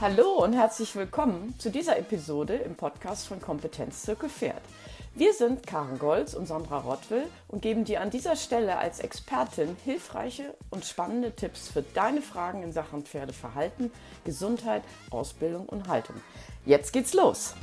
Hallo und herzlich willkommen zu dieser Episode im Podcast von Kompetenz Zirkel Pferd. Wir sind Karen Golz und Sandra Rottwill und geben dir an dieser Stelle als Expertin hilfreiche und spannende Tipps für deine Fragen in Sachen Pferdeverhalten, Gesundheit, Ausbildung und Haltung. Jetzt geht's los!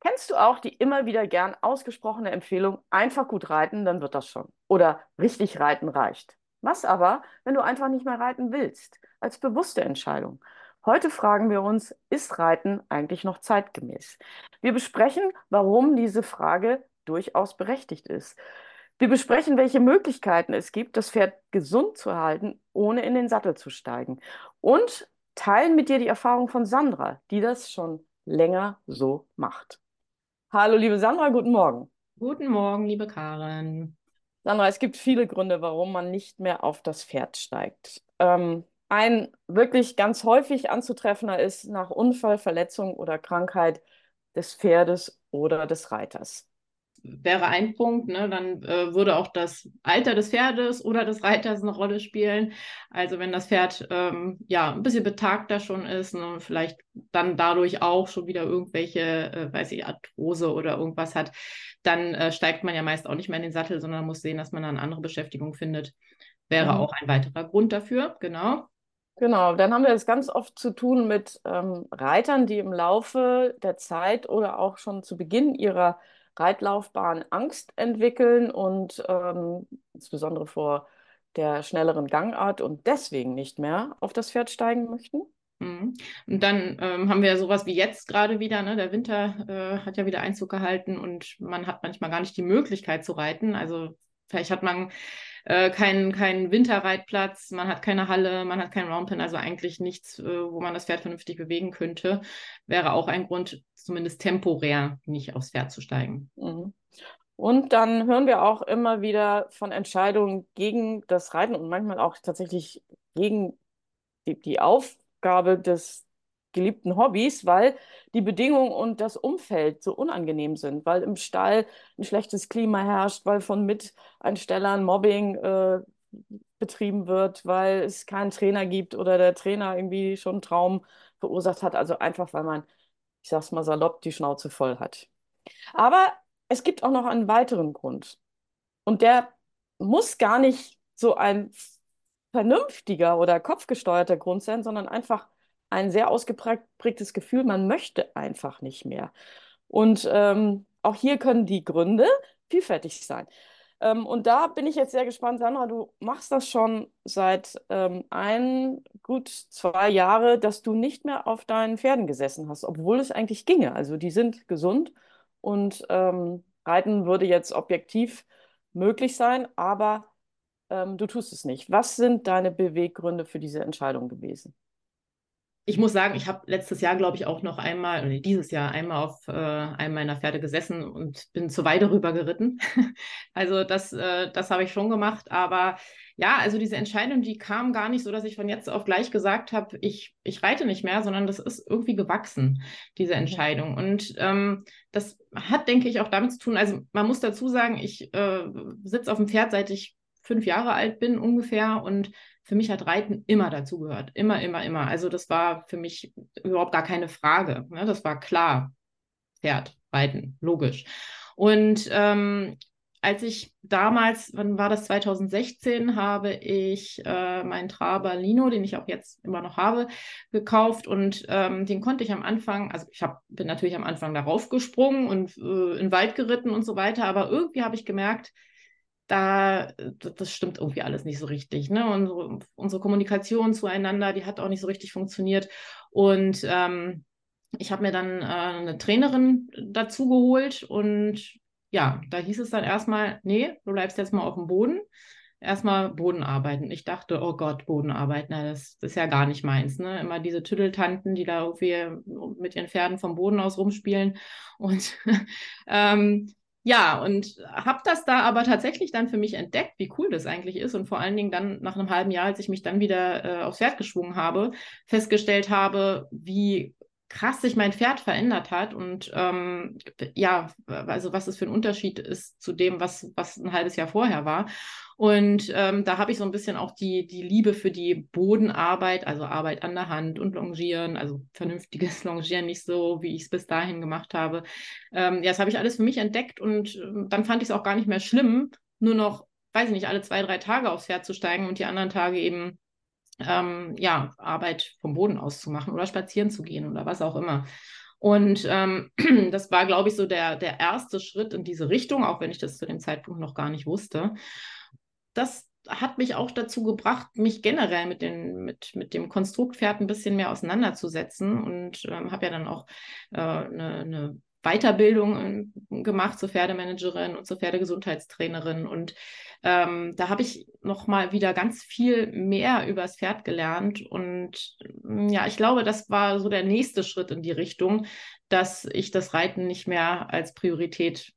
Kennst du auch die immer wieder gern ausgesprochene Empfehlung, einfach gut reiten, dann wird das schon. Oder richtig reiten reicht. Was aber, wenn du einfach nicht mehr reiten willst? Als bewusste Entscheidung. Heute fragen wir uns, ist Reiten eigentlich noch zeitgemäß? Wir besprechen, warum diese Frage durchaus berechtigt ist. Wir besprechen, welche Möglichkeiten es gibt, das Pferd gesund zu halten, ohne in den Sattel zu steigen. Und teilen mit dir die Erfahrung von Sandra, die das schon länger so macht. Hallo, liebe Sandra, guten Morgen. Guten Morgen, liebe Karen. Sandra, es gibt viele Gründe, warum man nicht mehr auf das Pferd steigt. Ähm, ein wirklich ganz häufig anzutreffender ist nach Unfall, Verletzung oder Krankheit des Pferdes oder des Reiters. Wäre ein Punkt, ne? dann äh, würde auch das Alter des Pferdes oder des Reiters eine Rolle spielen. Also wenn das Pferd ähm, ja ein bisschen betagter schon ist ne? und vielleicht dann dadurch auch schon wieder irgendwelche, äh, weiß ich, Arthrose oder irgendwas hat, dann äh, steigt man ja meist auch nicht mehr in den Sattel, sondern muss sehen, dass man eine andere Beschäftigung findet. Wäre mhm. auch ein weiterer Grund dafür, genau. Genau, dann haben wir es ganz oft zu tun mit ähm, Reitern, die im Laufe der Zeit oder auch schon zu Beginn ihrer Reitlaufbahn Angst entwickeln und ähm, insbesondere vor der schnelleren Gangart und deswegen nicht mehr auf das Pferd steigen möchten. Mhm. Und dann ähm, haben wir ja sowas wie jetzt gerade wieder, ne? Der Winter äh, hat ja wieder Einzug gehalten und man hat manchmal gar nicht die Möglichkeit zu reiten. Also vielleicht hat man äh, keinen kein Winterreitplatz, man hat keine Halle, man hat keinen Roundpen, also eigentlich nichts, äh, wo man das Pferd vernünftig bewegen könnte. Wäre auch ein Grund, zumindest temporär nicht aufs Pferd zu steigen. Mhm. Und dann hören wir auch immer wieder von Entscheidungen gegen das Reiten und manchmal auch tatsächlich gegen die, die Aufgabe des geliebten Hobbys, weil die Bedingungen und das Umfeld so unangenehm sind, weil im Stall ein schlechtes Klima herrscht, weil von Miteinstellern Mobbing äh, betrieben wird, weil es keinen Trainer gibt oder der Trainer irgendwie schon einen Traum verursacht hat. Also einfach, weil man, ich sag's mal salopp, die Schnauze voll hat. Aber es gibt auch noch einen weiteren Grund. Und der muss gar nicht so ein vernünftiger oder kopfgesteuerter Grund sein, sondern einfach ein sehr ausgeprägtes Gefühl, man möchte einfach nicht mehr. Und ähm, auch hier können die Gründe vielfältig sein. Ähm, und da bin ich jetzt sehr gespannt, Sandra, du machst das schon seit ähm, ein, gut zwei Jahre, dass du nicht mehr auf deinen Pferden gesessen hast, obwohl es eigentlich ginge. Also die sind gesund und ähm, Reiten würde jetzt objektiv möglich sein, aber ähm, du tust es nicht. Was sind deine Beweggründe für diese Entscheidung gewesen? Ich muss sagen, ich habe letztes Jahr, glaube ich, auch noch einmal, oder dieses Jahr einmal auf äh, einem meiner Pferde gesessen und bin zur Weide rüber geritten. also das, äh, das habe ich schon gemacht. Aber ja, also diese Entscheidung, die kam gar nicht so, dass ich von jetzt auf gleich gesagt habe, ich, ich reite nicht mehr, sondern das ist irgendwie gewachsen, diese. Entscheidung. Und ähm, das hat, denke ich, auch damit zu tun, also man muss dazu sagen, ich äh, sitze auf dem Pferd, seit ich fünf Jahre alt bin ungefähr und für mich hat Reiten immer dazugehört. Immer, immer, immer. Also das war für mich überhaupt gar keine Frage. Ne? Das war klar. Pferd, Reiten, logisch. Und ähm, als ich damals, wann war das 2016, habe ich äh, meinen Traber Lino, den ich auch jetzt immer noch habe, gekauft und ähm, den konnte ich am Anfang, also ich hab, bin natürlich am Anfang darauf gesprungen und äh, in den Wald geritten und so weiter, aber irgendwie habe ich gemerkt, da, das stimmt irgendwie alles nicht so richtig. Ne? Unsere, unsere Kommunikation zueinander, die hat auch nicht so richtig funktioniert. Und ähm, ich habe mir dann äh, eine Trainerin dazu geholt und ja, da hieß es dann erstmal, nee, du bleibst jetzt mal auf dem Boden. Erstmal Boden arbeiten. Ich dachte, oh Gott, Boden arbeiten, na, das, das, ist ja gar nicht meins. Ne? Immer diese Tüddeltanten, die da irgendwie mit ihren Pferden vom Boden aus rumspielen. Und ähm, ja, und habe das da aber tatsächlich dann für mich entdeckt, wie cool das eigentlich ist und vor allen Dingen dann nach einem halben Jahr, als ich mich dann wieder äh, aufs Pferd geschwungen habe, festgestellt habe, wie krass sich mein Pferd verändert hat und ähm, ja, also was es für ein Unterschied ist zu dem, was, was ein halbes Jahr vorher war. Und ähm, da habe ich so ein bisschen auch die, die Liebe für die Bodenarbeit, also Arbeit an der Hand und Longieren, also vernünftiges Longieren, nicht so, wie ich es bis dahin gemacht habe. Ähm, ja, das habe ich alles für mich entdeckt und äh, dann fand ich es auch gar nicht mehr schlimm, nur noch, weiß ich nicht, alle zwei, drei Tage aufs Pferd zu steigen und die anderen Tage eben ähm, ja, Arbeit vom Boden aus zu machen oder spazieren zu gehen oder was auch immer. Und ähm, das war, glaube ich, so der, der erste Schritt in diese Richtung, auch wenn ich das zu dem Zeitpunkt noch gar nicht wusste. Das hat mich auch dazu gebracht, mich generell mit, den, mit, mit dem Konstruktpferd ein bisschen mehr auseinanderzusetzen und ähm, habe ja dann auch äh, eine, eine Weiterbildung äh, gemacht zur Pferdemanagerin und zur Pferdegesundheitstrainerin. Und ähm, da habe ich noch mal wieder ganz viel mehr über das Pferd gelernt. Und mm, ja, ich glaube, das war so der nächste Schritt in die Richtung, dass ich das Reiten nicht mehr als Priorität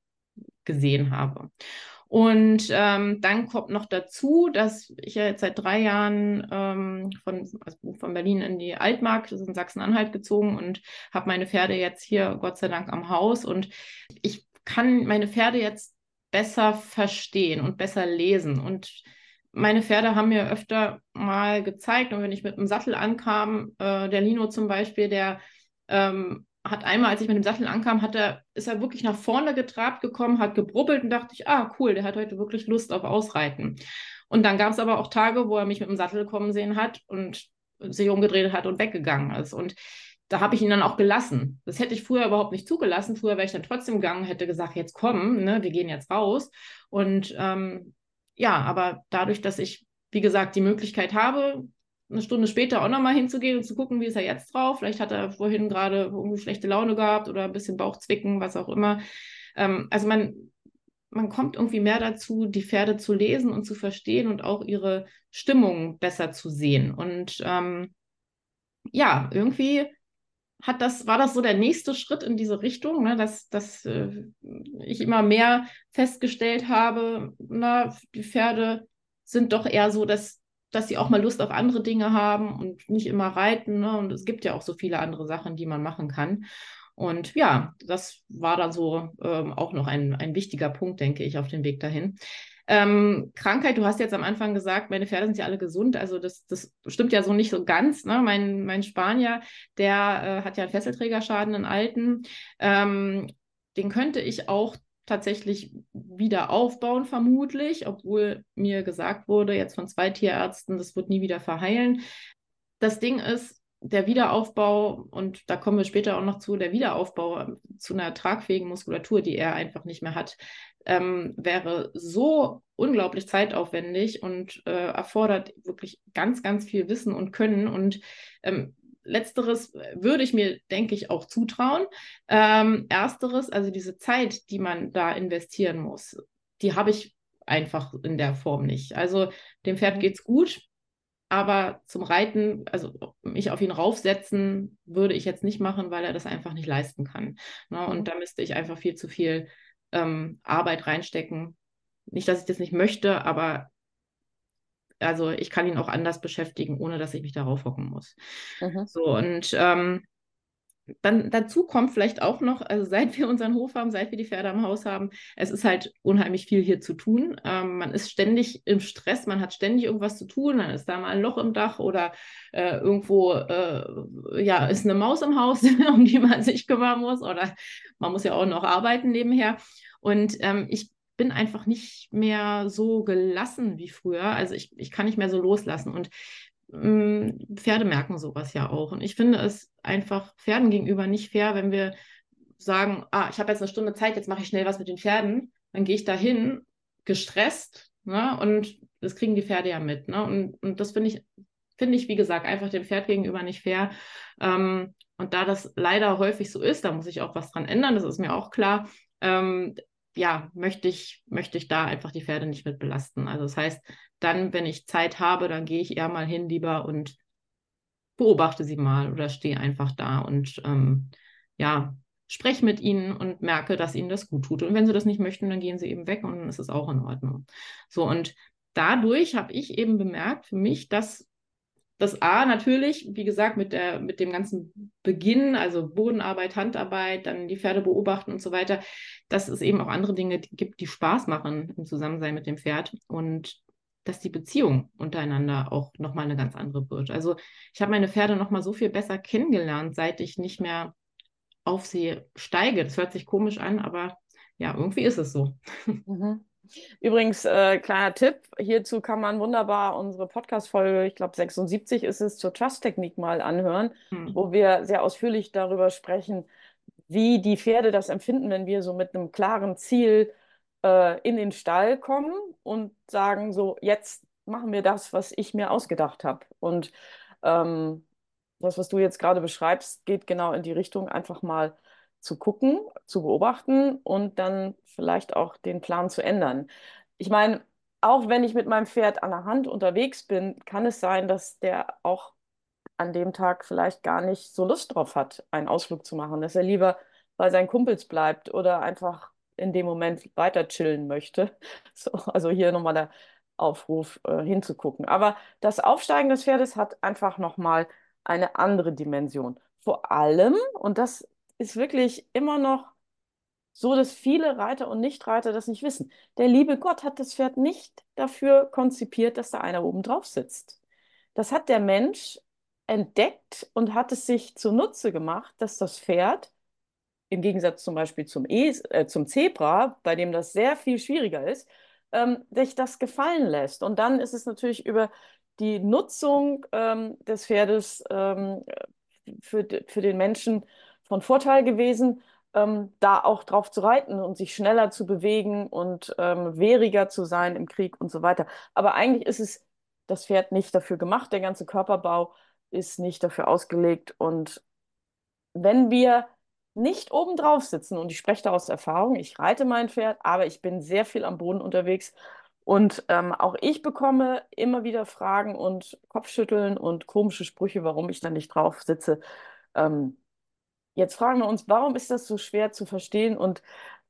gesehen habe. Und ähm, dann kommt noch dazu, dass ich ja jetzt seit drei Jahren ähm, von, also von Berlin in die Altmark, das ist in Sachsen-Anhalt gezogen und habe meine Pferde jetzt hier Gott sei Dank am Haus. Und ich kann meine Pferde jetzt besser verstehen und besser lesen. Und meine Pferde haben mir öfter mal gezeigt, und wenn ich mit dem Sattel ankam, äh, der Lino zum Beispiel, der ähm, hat einmal, als ich mit dem Sattel ankam, hat er, ist er wirklich nach vorne getrabt gekommen, hat gebrubbelt und dachte ich, ah, cool, der hat heute wirklich Lust auf Ausreiten. Und dann gab es aber auch Tage, wo er mich mit dem Sattel kommen sehen hat und sich umgedreht hat und weggegangen ist. Und da habe ich ihn dann auch gelassen. Das hätte ich früher überhaupt nicht zugelassen. Früher wäre ich dann trotzdem gegangen, hätte gesagt, jetzt komm, ne, wir gehen jetzt raus. Und ähm, ja, aber dadurch, dass ich, wie gesagt, die Möglichkeit habe, eine Stunde später auch nochmal hinzugehen und zu gucken, wie ist er jetzt drauf. Vielleicht hat er vorhin gerade irgendwie schlechte Laune gehabt oder ein bisschen Bauchzwicken, was auch immer. Ähm, also man, man kommt irgendwie mehr dazu, die Pferde zu lesen und zu verstehen und auch ihre Stimmung besser zu sehen. Und ähm, ja, irgendwie hat das, war das so der nächste Schritt in diese Richtung, ne, dass, dass äh, ich immer mehr festgestellt habe, na, die Pferde sind doch eher so, dass dass sie auch mal Lust auf andere Dinge haben und nicht immer reiten. Ne? Und es gibt ja auch so viele andere Sachen, die man machen kann. Und ja, das war dann so ähm, auch noch ein, ein wichtiger Punkt, denke ich, auf dem Weg dahin. Ähm, Krankheit, du hast jetzt am Anfang gesagt, meine Pferde sind ja alle gesund. Also das, das stimmt ja so nicht so ganz. Ne? Mein, mein Spanier, der äh, hat ja einen Fesselträgerschaden, einen alten. Ähm, den könnte ich auch tatsächlich wieder aufbauen, vermutlich, obwohl mir gesagt wurde, jetzt von zwei Tierärzten, das wird nie wieder verheilen. Das Ding ist, der Wiederaufbau, und da kommen wir später auch noch zu, der Wiederaufbau zu einer tragfähigen Muskulatur, die er einfach nicht mehr hat, ähm, wäre so unglaublich zeitaufwendig und äh, erfordert wirklich ganz, ganz viel Wissen und Können. Und ähm, Letzteres würde ich mir, denke ich, auch zutrauen. Ähm, ersteres, also diese Zeit, die man da investieren muss, die habe ich einfach in der Form nicht. Also dem Pferd mhm. geht es gut, aber zum Reiten, also mich auf ihn raufsetzen, würde ich jetzt nicht machen, weil er das einfach nicht leisten kann. Ne? Und mhm. da müsste ich einfach viel zu viel ähm, Arbeit reinstecken. Nicht, dass ich das nicht möchte, aber also ich kann ihn auch anders beschäftigen, ohne dass ich mich darauf hocken muss. Mhm. So, und ähm, dann dazu kommt vielleicht auch noch, also seit wir unseren Hof haben, seit wir die Pferde am Haus haben, es ist halt unheimlich viel hier zu tun. Ähm, man ist ständig im Stress, man hat ständig irgendwas zu tun, dann ist da mal ein Loch im Dach oder äh, irgendwo äh, ja, ist eine Maus im Haus, um die man sich kümmern muss oder man muss ja auch noch arbeiten nebenher. Und ähm, ich bin einfach nicht mehr so gelassen wie früher. Also ich, ich kann nicht mehr so loslassen. Und mh, mm, Pferde merken sowas ja auch. Und ich finde es einfach Pferden gegenüber nicht fair, wenn wir sagen, ah, ich habe jetzt eine Stunde Zeit, jetzt mache ich schnell was mit den Pferden. Dann gehe ich dahin, gestresst, ne? Und das kriegen die Pferde ja mit. Ne? Und, und das finde ich, finde ich, wie gesagt, einfach dem Pferd gegenüber nicht fair. Ähm, und da das leider häufig so ist, da muss ich auch was dran ändern, das ist mir auch klar. Ähm, ja, möchte ich, möchte ich da einfach die Pferde nicht mit belasten. Also das heißt, dann, wenn ich Zeit habe, dann gehe ich eher mal hin lieber und beobachte sie mal oder stehe einfach da und ähm, ja, spreche mit ihnen und merke, dass ihnen das gut tut. Und wenn sie das nicht möchten, dann gehen sie eben weg und dann ist es auch in Ordnung. So, und dadurch habe ich eben bemerkt für mich, dass das A natürlich, wie gesagt, mit, der, mit dem ganzen Beginn, also Bodenarbeit, Handarbeit, dann die Pferde beobachten und so weiter, dass es eben auch andere Dinge gibt, die Spaß machen im Zusammensein mit dem Pferd und dass die Beziehung untereinander auch nochmal eine ganz andere wird. Also ich habe meine Pferde nochmal so viel besser kennengelernt, seit ich nicht mehr auf sie steige. Das hört sich komisch an, aber ja, irgendwie ist es so. Mhm. Übrigens, äh, kleiner Tipp, hierzu kann man wunderbar unsere Podcast-Folge, ich glaube 76 ist es, zur Trust-Technik mal anhören, hm. wo wir sehr ausführlich darüber sprechen, wie die Pferde das empfinden, wenn wir so mit einem klaren Ziel äh, in den Stall kommen und sagen, so, jetzt machen wir das, was ich mir ausgedacht habe. Und ähm, das, was du jetzt gerade beschreibst, geht genau in die Richtung, einfach mal zu gucken, zu beobachten und dann vielleicht auch den Plan zu ändern. Ich meine, auch wenn ich mit meinem Pferd an der Hand unterwegs bin, kann es sein, dass der auch an dem Tag vielleicht gar nicht so Lust drauf hat, einen Ausflug zu machen, dass er lieber bei seinen Kumpels bleibt oder einfach in dem Moment weiter chillen möchte. So, also hier nochmal der Aufruf äh, hinzugucken. Aber das Aufsteigen des Pferdes hat einfach nochmal eine andere Dimension. Vor allem, und das ist wirklich immer noch so, dass viele Reiter und Nichtreiter das nicht wissen. Der liebe Gott hat das Pferd nicht dafür konzipiert, dass da einer oben drauf sitzt. Das hat der Mensch entdeckt und hat es sich zunutze gemacht, dass das Pferd im Gegensatz zum Beispiel zum, e äh, zum Zebra, bei dem das sehr viel schwieriger ist, ähm, sich das gefallen lässt. Und dann ist es natürlich über die Nutzung ähm, des Pferdes ähm, für, für den Menschen von Vorteil gewesen, ähm, da auch drauf zu reiten und sich schneller zu bewegen und ähm, wehriger zu sein im Krieg und so weiter. Aber eigentlich ist es das Pferd nicht dafür gemacht, der ganze Körperbau ist nicht dafür ausgelegt. Und wenn wir nicht oben drauf sitzen, und ich spreche da aus Erfahrung, ich reite mein Pferd, aber ich bin sehr viel am Boden unterwegs. Und ähm, auch ich bekomme immer wieder Fragen und Kopfschütteln und komische Sprüche, warum ich da nicht drauf sitze. Ähm, Jetzt fragen wir uns, warum ist das so schwer zu verstehen und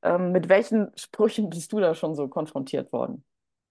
ähm, mit welchen Sprüchen bist du da schon so konfrontiert worden?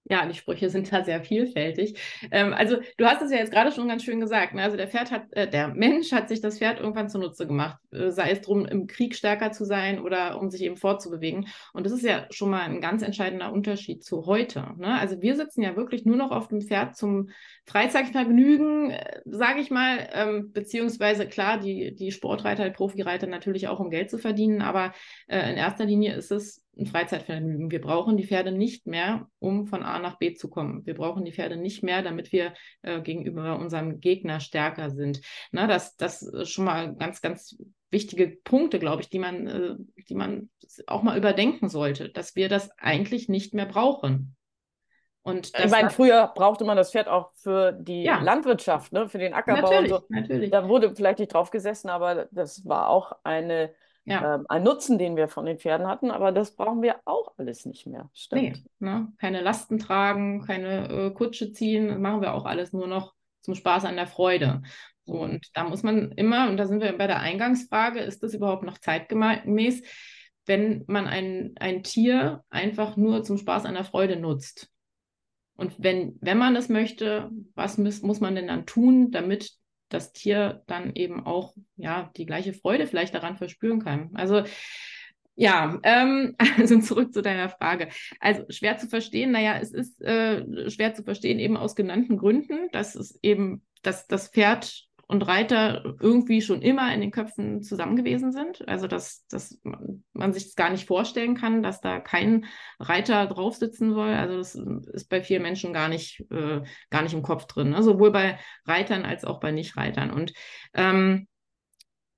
Ja, die Sprüche sind da sehr vielfältig. Ähm, also du hast es ja jetzt gerade schon ganz schön gesagt. Ne? Also der Pferd hat, äh, der Mensch hat sich das Pferd irgendwann zunutze gemacht, äh, sei es drum, im Krieg stärker zu sein oder um sich eben fortzubewegen. Und das ist ja schon mal ein ganz entscheidender Unterschied zu heute. Ne? Also wir sitzen ja wirklich nur noch auf dem Pferd zum Freizeitvergnügen, äh, sage ich mal, ähm, beziehungsweise klar, die, die Sportreiter, die Profireiter natürlich auch, um Geld zu verdienen, aber äh, in erster Linie ist es ein Freizeitvergnügen. Wir brauchen die Pferde nicht mehr, um von A nach B zu kommen. Wir brauchen die Pferde nicht mehr, damit wir äh, gegenüber unserem Gegner stärker sind. Na, das, das ist schon mal ganz, ganz wichtige Punkte, glaube ich, die man, äh, die man auch mal überdenken sollte, dass wir das eigentlich nicht mehr brauchen. Und ich meine, früher brauchte man das Pferd auch für die ja. Landwirtschaft, ne, für den Ackerbau natürlich, und so. Natürlich. Da wurde vielleicht nicht drauf gesessen, aber das war auch eine ja. ähm, ein Nutzen, den wir von den Pferden hatten, aber das brauchen wir auch alles nicht mehr. Stimmt. Nee, ne? keine Lasten tragen, keine äh, Kutsche ziehen, machen wir auch alles nur noch zum Spaß an der Freude. So, mhm. und da muss man immer, und da sind wir bei der Eingangsfrage, ist das überhaupt noch zeitgemäß, wenn man ein, ein Tier einfach nur zum Spaß an der Freude nutzt? Und wenn, wenn man das möchte, was muss, muss man denn dann tun, damit das Tier dann eben auch ja die gleiche Freude vielleicht daran verspüren kann. Also ja, ähm, also zurück zu deiner Frage. Also schwer zu verstehen, naja, es ist äh, schwer zu verstehen eben aus genannten Gründen, dass es eben, dass das Pferd und Reiter irgendwie schon immer in den Köpfen zusammen gewesen sind. Also dass, dass man sich das gar nicht vorstellen kann, dass da kein Reiter drauf sitzen soll. Also das ist bei vielen Menschen gar nicht, äh, gar nicht im Kopf drin. Ne? Sowohl bei Reitern als auch bei Nichtreitern. Und ähm,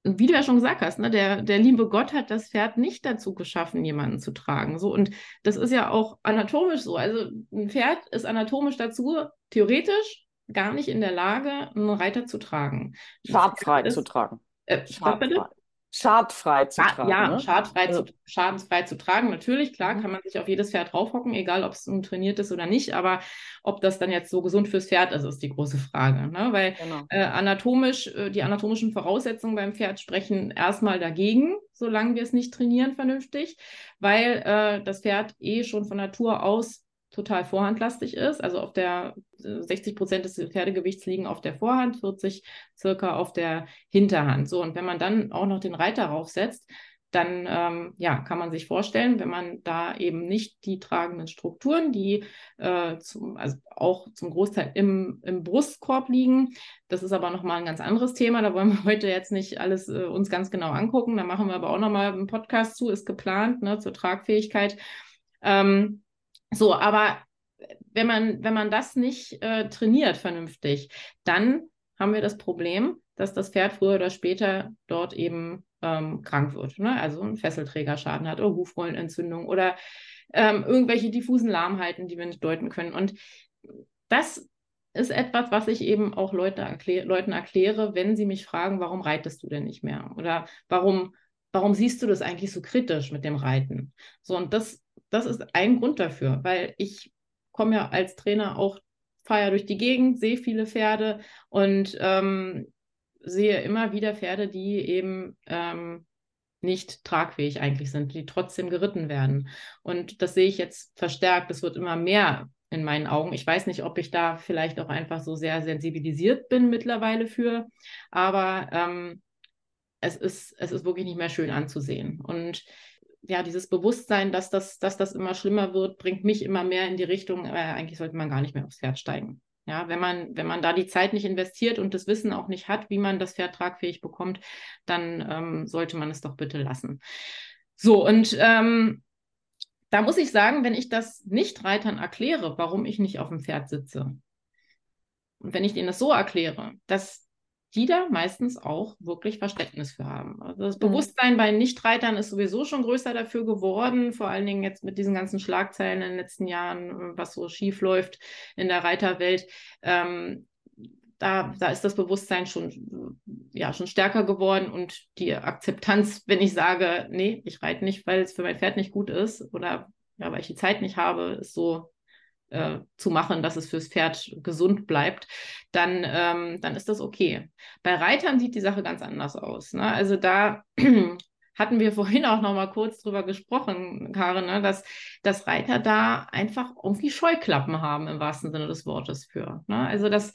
wie du ja schon gesagt hast, ne, der, der liebe Gott hat das Pferd nicht dazu geschaffen, jemanden zu tragen. So, und das ist ja auch anatomisch so. Also ein Pferd ist anatomisch dazu, theoretisch, gar nicht in der Lage, einen Reiter zu tragen. Schadfrei zu tragen. Äh, Schadfrei. Schadfrei zu tragen. Ja, ne? schadfrei also. zu, schadensfrei zu tragen. Natürlich, klar, mhm. kann man sich auf jedes Pferd draufhocken, egal ob es nun trainiert ist oder nicht. Aber ob das dann jetzt so gesund fürs Pferd ist, ist die große Frage. Ne? Weil genau. äh, anatomisch, äh, die anatomischen Voraussetzungen beim Pferd sprechen erstmal dagegen, solange wir es nicht trainieren vernünftig, weil äh, das Pferd eh schon von Natur aus total vorhandlastig ist. Also auf der 60 Prozent des Pferdegewichts liegen auf der Vorhand, 40 circa auf der Hinterhand. So, und wenn man dann auch noch den Reiter raufsetzt, dann ähm, ja, kann man sich vorstellen, wenn man da eben nicht die tragenden Strukturen, die äh, zum, also auch zum Großteil im, im Brustkorb liegen, das ist aber nochmal ein ganz anderes Thema, da wollen wir heute jetzt nicht alles äh, uns ganz genau angucken, da machen wir aber auch nochmal einen Podcast zu, ist geplant, ne, zur Tragfähigkeit. Ähm, so, aber wenn man, wenn man das nicht äh, trainiert vernünftig, dann haben wir das Problem, dass das Pferd früher oder später dort eben ähm, krank wird. Ne? Also einen Fesselträgerschaden hat oder Hufrollenentzündung oder ähm, irgendwelche diffusen Lahmheiten, die wir nicht deuten können. Und das ist etwas, was ich eben auch Leute erklär Leuten erkläre, wenn sie mich fragen, warum reitest du denn nicht mehr? Oder warum, warum siehst du das eigentlich so kritisch mit dem Reiten? So, und das, das ist ein Grund dafür, weil ich komme ja als Trainer auch fahre durch die Gegend, sehe viele Pferde und ähm, sehe immer wieder Pferde, die eben ähm, nicht tragfähig eigentlich sind, die trotzdem geritten werden. Und das sehe ich jetzt verstärkt. Es wird immer mehr in meinen Augen. Ich weiß nicht, ob ich da vielleicht auch einfach so sehr sensibilisiert bin mittlerweile für, aber ähm, es, ist, es ist wirklich nicht mehr schön anzusehen. Und ja, dieses Bewusstsein, dass das, dass das immer schlimmer wird, bringt mich immer mehr in die Richtung, äh, eigentlich sollte man gar nicht mehr aufs Pferd steigen. Ja, wenn man, wenn man da die Zeit nicht investiert und das Wissen auch nicht hat, wie man das Pferd tragfähig bekommt, dann ähm, sollte man es doch bitte lassen. So, und ähm, da muss ich sagen, wenn ich das nicht Reitern erkläre, warum ich nicht auf dem Pferd sitze, und wenn ich denen das so erkläre, dass die da meistens auch wirklich Verständnis für haben. Also das mhm. Bewusstsein bei Nichtreitern ist sowieso schon größer dafür geworden, vor allen Dingen jetzt mit diesen ganzen Schlagzeilen in den letzten Jahren, was so schief läuft in der Reiterwelt. Ähm, da, da ist das Bewusstsein schon, ja, schon stärker geworden und die Akzeptanz, wenn ich sage, nee, ich reite nicht, weil es für mein Pferd nicht gut ist oder ja, weil ich die Zeit nicht habe, ist so äh, zu machen, dass es fürs Pferd gesund bleibt, dann, ähm, dann ist das okay. Bei Reitern sieht die Sache ganz anders aus. Ne? Also da hatten wir vorhin auch noch mal kurz drüber gesprochen, Karin, ne? dass, dass Reiter da einfach irgendwie Scheuklappen haben im wahrsten Sinne des Wortes für. Ne? Also das,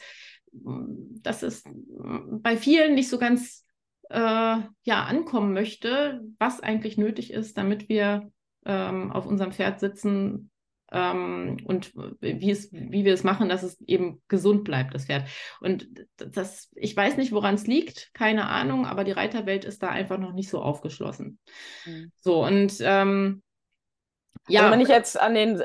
das ist bei vielen nicht so ganz äh, ja, ankommen möchte, was eigentlich nötig ist, damit wir ähm, auf unserem Pferd sitzen, ähm, und wie, es, wie wir es machen, dass es eben gesund bleibt, das Pferd. Und das, ich weiß nicht, woran es liegt, keine Ahnung, aber die Reiterwelt ist da einfach noch nicht so aufgeschlossen. Mhm. So, und ähm, ja. Also wenn ich jetzt an den äh,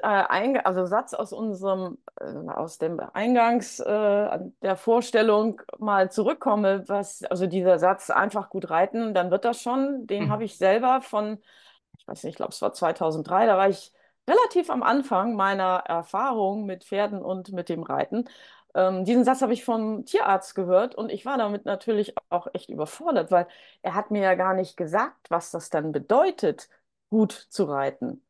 also Satz aus unserem, äh, aus dem Eingangs äh, der Vorstellung mal zurückkomme, was, also dieser Satz einfach gut reiten, dann wird das schon, den mhm. habe ich selber von, ich weiß nicht, ich glaube, es war 2003, da war ich relativ am Anfang meiner Erfahrung mit Pferden und mit dem Reiten. Ähm, diesen Satz habe ich vom Tierarzt gehört und ich war damit natürlich auch echt überfordert, weil er hat mir ja gar nicht gesagt, was das dann bedeutet, gut zu reiten.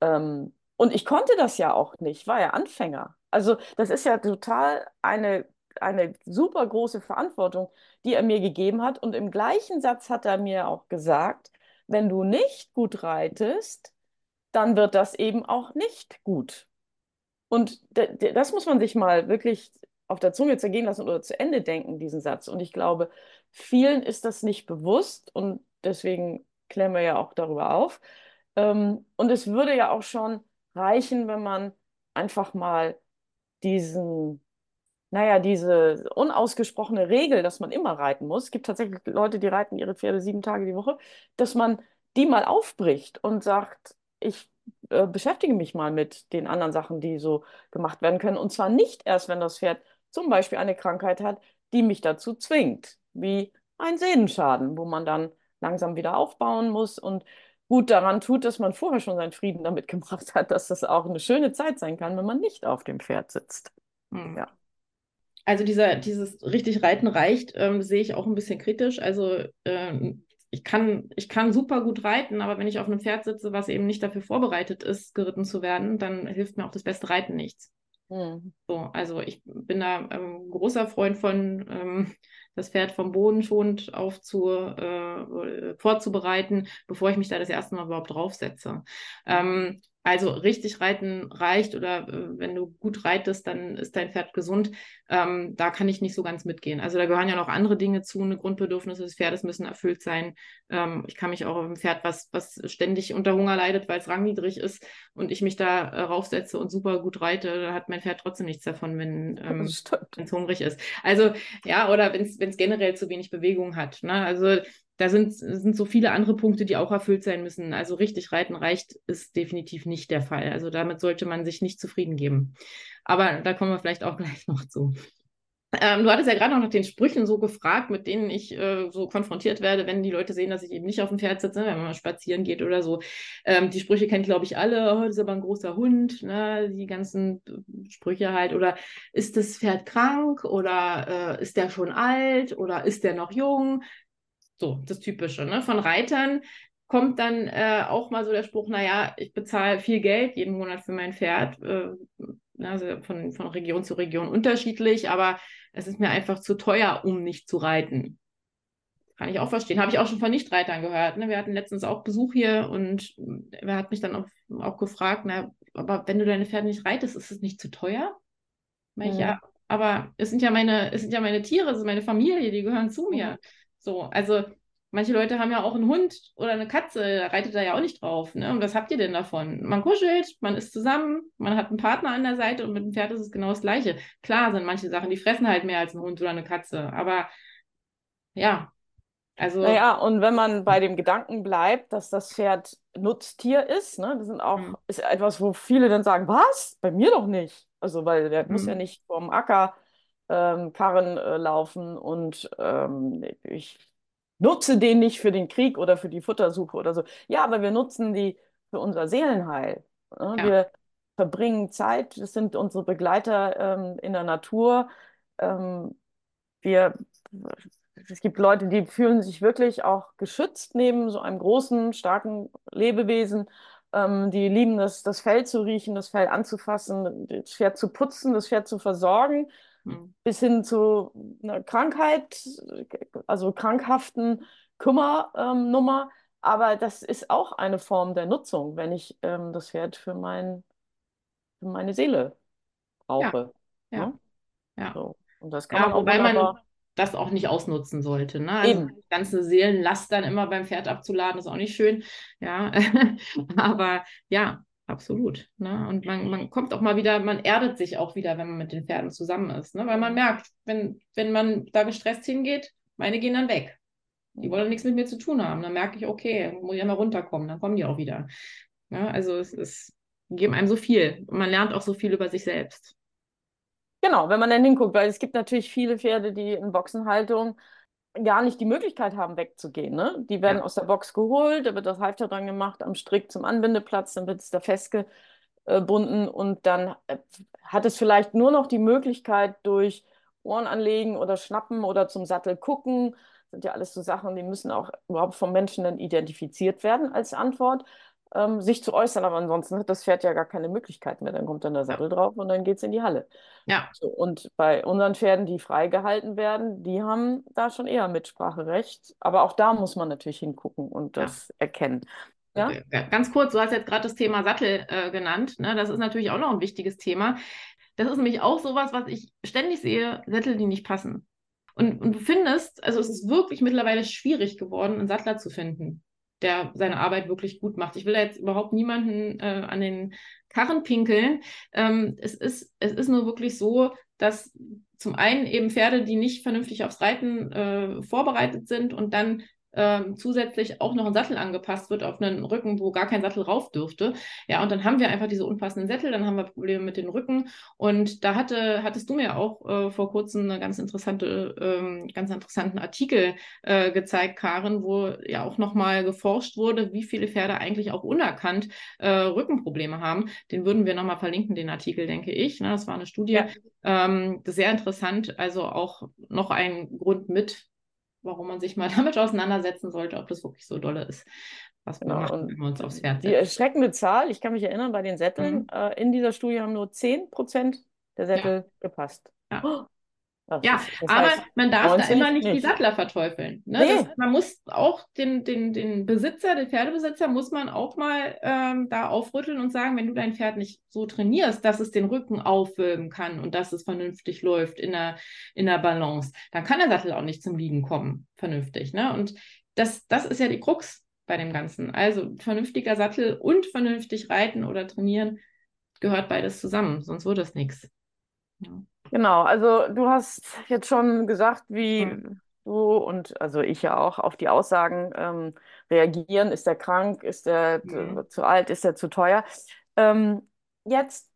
Ähm, und ich konnte das ja auch nicht, war ja Anfänger. Also das ist ja total eine, eine super große Verantwortung, die er mir gegeben hat. Und im gleichen Satz hat er mir auch gesagt, wenn du nicht gut reitest, dann wird das eben auch nicht gut. Und das muss man sich mal wirklich auf der Zunge zergehen lassen oder zu Ende denken, diesen Satz. Und ich glaube, vielen ist das nicht bewusst und deswegen klären wir ja auch darüber auf. Ähm, und es würde ja auch schon reichen, wenn man einfach mal diesen, naja, diese unausgesprochene Regel, dass man immer reiten muss. Es gibt tatsächlich Leute, die reiten ihre Pferde sieben Tage die Woche, dass man die mal aufbricht und sagt, ich äh, beschäftige mich mal mit den anderen Sachen, die so gemacht werden können. Und zwar nicht erst, wenn das Pferd zum Beispiel eine Krankheit hat, die mich dazu zwingt, wie ein Sehnenschaden, wo man dann langsam wieder aufbauen muss und gut daran tut, dass man vorher schon seinen Frieden damit gemacht hat, dass das auch eine schöne Zeit sein kann, wenn man nicht auf dem Pferd sitzt. Hm. Ja. Also dieser, dieses richtig Reiten reicht, ähm, sehe ich auch ein bisschen kritisch. Also ähm, ich kann, ich kann super gut reiten, aber wenn ich auf einem Pferd sitze, was eben nicht dafür vorbereitet ist, geritten zu werden, dann hilft mir auch das beste Reiten nichts. Mhm. So, also ich bin da ähm, großer Freund von, ähm, das Pferd vom Boden schonend aufzu, äh, vorzubereiten, bevor ich mich da das erste Mal überhaupt draufsetze. Ähm, Also richtig reiten reicht oder äh, wenn du gut reitest, dann ist dein Pferd gesund. Ähm, da kann ich nicht so ganz mitgehen. Also da gehören ja noch andere Dinge zu. Eine Grundbedürfnisse des Pferdes müssen erfüllt sein. Ähm, ich kann mich auch auf ein Pferd, was, was ständig unter Hunger leidet, weil es rangniedrig ist und ich mich da äh, raufsetze und super gut reite, da hat mein Pferd trotzdem nichts davon, wenn ähm, es hungrig ist. Also ja, oder wenn es generell zu wenig Bewegung hat. Ne? Also da sind, sind so viele andere Punkte, die auch erfüllt sein müssen. Also richtig reiten reicht, ist definitiv nicht der Fall. Also damit sollte man sich nicht zufrieden geben. Aber da kommen wir vielleicht auch gleich noch zu. Ähm, du hattest ja gerade noch nach den Sprüchen so gefragt, mit denen ich äh, so konfrontiert werde, wenn die Leute sehen, dass ich eben nicht auf dem Pferd sitze, wenn man spazieren geht oder so. Ähm, die Sprüche kennen, glaube ich, alle. Oh, das ist aber ein großer Hund, ne? die ganzen äh, Sprüche halt. Oder ist das Pferd krank? Oder äh, ist der schon alt? Oder ist der noch jung? So, das Typische. Ne? Von Reitern kommt dann äh, auch mal so der Spruch, naja, ich bezahle viel Geld jeden Monat für mein Pferd. Äh, also von, von Region zu Region unterschiedlich, aber es ist mir einfach zu teuer, um nicht zu reiten. Kann ich auch verstehen. Habe ich auch schon von Nichtreitern gehört. Ne? Wir hatten letztens auch Besuch hier und er hat mich dann auch, auch gefragt, na, aber wenn du deine Pferde nicht reitest, ist es nicht zu teuer? Mhm. Ich, ja, aber es sind ja meine, es sind ja meine Tiere, es ist meine Familie, die gehören zu mir. So, also manche Leute haben ja auch einen Hund oder eine Katze, da reitet er ja auch nicht drauf. Ne? Und was habt ihr denn davon? Man kuschelt, man ist zusammen, man hat einen Partner an der Seite und mit dem Pferd ist es genau das Gleiche. Klar sind manche Sachen, die fressen halt mehr als ein Hund oder eine Katze, aber ja, also. Naja, und wenn man bei dem Gedanken bleibt, dass das Pferd Nutztier ist, ne, das sind auch, mhm. ist etwas, wo viele dann sagen, was? Bei mir doch nicht. Also, weil der mhm. muss ja mhm. nicht vom Acker ähm, Karren äh, laufen und ähm, ich nutze den nicht für den Krieg oder für die Futtersuche oder so. Ja, aber wir nutzen die für unser Seelenheil. Ne? Ja. Wir verbringen Zeit, das sind unsere Begleiter ähm, in der Natur. Ähm, wir, es gibt Leute, die fühlen sich wirklich auch geschützt neben so einem großen, starken Lebewesen. Ähm, die lieben das, das Fell zu riechen, das Fell anzufassen, das Pferd zu putzen, das Pferd zu versorgen. Hm. bis hin zu einer Krankheit, also krankhaften Kümmernummer. Aber das ist auch eine Form der Nutzung, wenn ich ähm, das Pferd für, mein, für meine Seele brauche. Ja. Ja. Ne? ja. So. Und das kann ja, man wobei man das auch nicht ausnutzen sollte. Ne? Also Eben. ganze Seelenlast dann immer beim Pferd abzuladen, ist auch nicht schön. Ja, aber ja, Absolut. Ne? Und man, man kommt auch mal wieder, man erdet sich auch wieder, wenn man mit den Pferden zusammen ist. Ne? Weil man merkt, wenn, wenn man da gestresst hingeht, meine gehen dann weg. Die wollen nichts mit mir zu tun haben. Dann merke ich, okay, muss ich ja mal runterkommen, dann kommen die auch wieder. Ne? Also es ist, geben einem so viel. Und man lernt auch so viel über sich selbst. Genau, wenn man dann hinguckt, weil es gibt natürlich viele Pferde, die in Boxenhaltung gar nicht die Möglichkeit haben, wegzugehen. Ne? Die werden ja. aus der Box geholt, da wird das Halfter dran gemacht, am Strick zum Anbindeplatz, dann wird es da festgebunden und dann äh, hat es vielleicht nur noch die Möglichkeit durch Ohren anlegen oder schnappen oder zum Sattel gucken. Das sind ja alles so Sachen, die müssen auch überhaupt vom Menschen dann identifiziert werden als Antwort ähm, sich zu äußern. Aber ansonsten hat das Pferd ja gar keine Möglichkeit mehr. Dann kommt dann der Sattel drauf und dann geht es in die Halle. Ja. So, und bei unseren Pferden, die freigehalten werden, die haben da schon eher Mitspracherecht. Aber auch da muss man natürlich hingucken und das ja. erkennen. Ja? Ganz kurz, du hast jetzt gerade das Thema Sattel äh, genannt. Ne? Das ist natürlich auch noch ein wichtiges Thema. Das ist nämlich auch sowas, was ich ständig sehe, Sättel, die nicht passen. Und, und du findest, also es ist wirklich mittlerweile schwierig geworden, einen Sattler zu finden der seine Arbeit wirklich gut macht. Ich will jetzt überhaupt niemanden äh, an den Karren pinkeln. Ähm, es, ist, es ist nur wirklich so, dass zum einen eben Pferde, die nicht vernünftig aufs Reiten äh, vorbereitet sind und dann ähm, zusätzlich auch noch ein Sattel angepasst wird auf einen Rücken, wo gar kein Sattel rauf dürfte. Ja, und dann haben wir einfach diese unpassenden Sättel, dann haben wir Probleme mit den Rücken. Und da hatte, hattest du mir auch äh, vor kurzem eine ganz interessante, ähm, ganz interessanten Artikel äh, gezeigt, Karen, wo ja auch nochmal geforscht wurde, wie viele Pferde eigentlich auch unerkannt äh, Rückenprobleme haben. Den würden wir nochmal verlinken, den Artikel, denke ich. Ne? Das war eine Studie. Ja. Ähm, sehr interessant, also auch noch ein Grund mit, warum man sich mal damit auseinandersetzen sollte, ob das wirklich so dolle ist, was wir genau. machen, wenn wir uns aufs Pferd setzen. Die erschreckende Zahl, ich kann mich erinnern, bei den Sätteln, mhm. äh, in dieser Studie haben nur 10 Prozent der Sättel ja. gepasst. Ja. Das ja, ist, aber heißt, man darf da immer nicht, nicht, die Sattler verteufeln. Ne? Nee. Das, man muss auch den, den, den Besitzer, den Pferdebesitzer, muss man auch mal ähm, da aufrütteln und sagen, wenn du dein Pferd nicht so trainierst, dass es den Rücken aufwölben kann und dass es vernünftig läuft in der, in der Balance, dann kann der Sattel auch nicht zum Liegen kommen, vernünftig. Ne? Und das, das ist ja die Krux bei dem Ganzen. Also vernünftiger Sattel und vernünftig reiten oder trainieren gehört beides zusammen, sonst wird das nichts. Ja. Genau, also du hast jetzt schon gesagt, wie mhm. du und also ich ja auch auf die Aussagen ähm, reagieren. Ist er krank? Ist er mhm. zu alt? Ist er zu teuer? Ähm, jetzt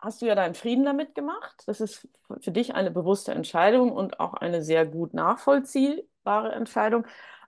hast du ja deinen Frieden damit gemacht. Das ist für dich eine bewusste Entscheidung und auch eine sehr gut nachvollziehbare Entscheidung.